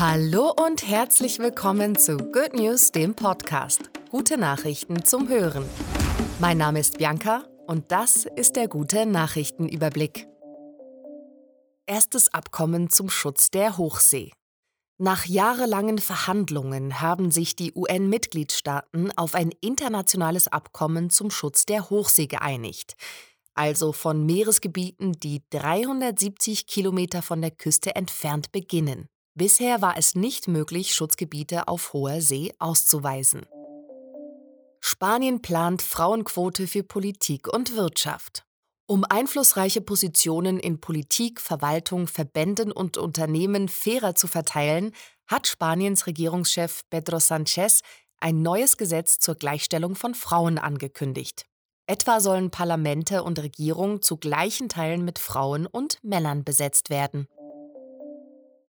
Hallo und herzlich willkommen zu Good News, dem Podcast. Gute Nachrichten zum Hören. Mein Name ist Bianca und das ist der gute Nachrichtenüberblick. Erstes Abkommen zum Schutz der Hochsee. Nach jahrelangen Verhandlungen haben sich die UN-Mitgliedstaaten auf ein internationales Abkommen zum Schutz der Hochsee geeinigt, also von Meeresgebieten, die 370 Kilometer von der Küste entfernt beginnen. Bisher war es nicht möglich, Schutzgebiete auf hoher See auszuweisen. Spanien plant Frauenquote für Politik und Wirtschaft. Um einflussreiche Positionen in Politik, Verwaltung, Verbänden und Unternehmen fairer zu verteilen, hat Spaniens Regierungschef Pedro Sánchez ein neues Gesetz zur Gleichstellung von Frauen angekündigt. Etwa sollen Parlamente und Regierung zu gleichen Teilen mit Frauen und Männern besetzt werden.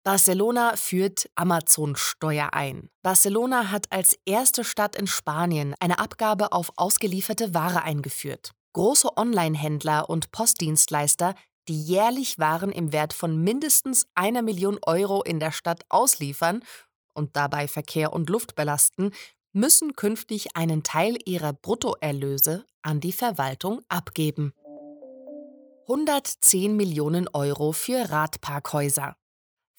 Barcelona führt Amazon-Steuer ein. Barcelona hat als erste Stadt in Spanien eine Abgabe auf ausgelieferte Ware eingeführt. Große Online-Händler und Postdienstleister, die jährlich Waren im Wert von mindestens einer Million Euro in der Stadt ausliefern und dabei Verkehr und Luft belasten, müssen künftig einen Teil ihrer Bruttoerlöse an die Verwaltung abgeben. 110 Millionen Euro für Radparkhäuser.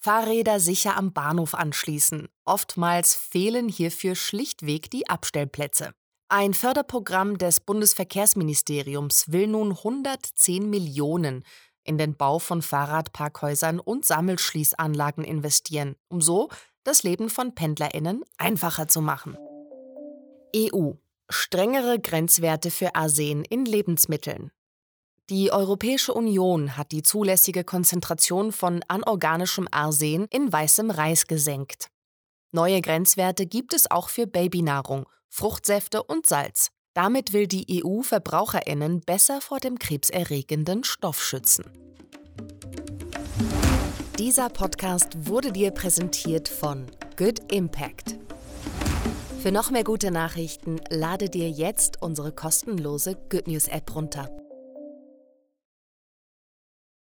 Fahrräder sicher am Bahnhof anschließen. Oftmals fehlen hierfür schlichtweg die Abstellplätze. Ein Förderprogramm des Bundesverkehrsministeriums will nun 110 Millionen in den Bau von Fahrradparkhäusern und Sammelschließanlagen investieren, um so das Leben von Pendlerinnen einfacher zu machen. EU strengere Grenzwerte für Arsen in Lebensmitteln. Die Europäische Union hat die zulässige Konzentration von anorganischem Arsen in weißem Reis gesenkt. Neue Grenzwerte gibt es auch für Babynahrung, Fruchtsäfte und Salz. Damit will die EU Verbraucherinnen besser vor dem krebserregenden Stoff schützen. Dieser Podcast wurde dir präsentiert von Good Impact. Für noch mehr gute Nachrichten lade dir jetzt unsere kostenlose Good News App runter.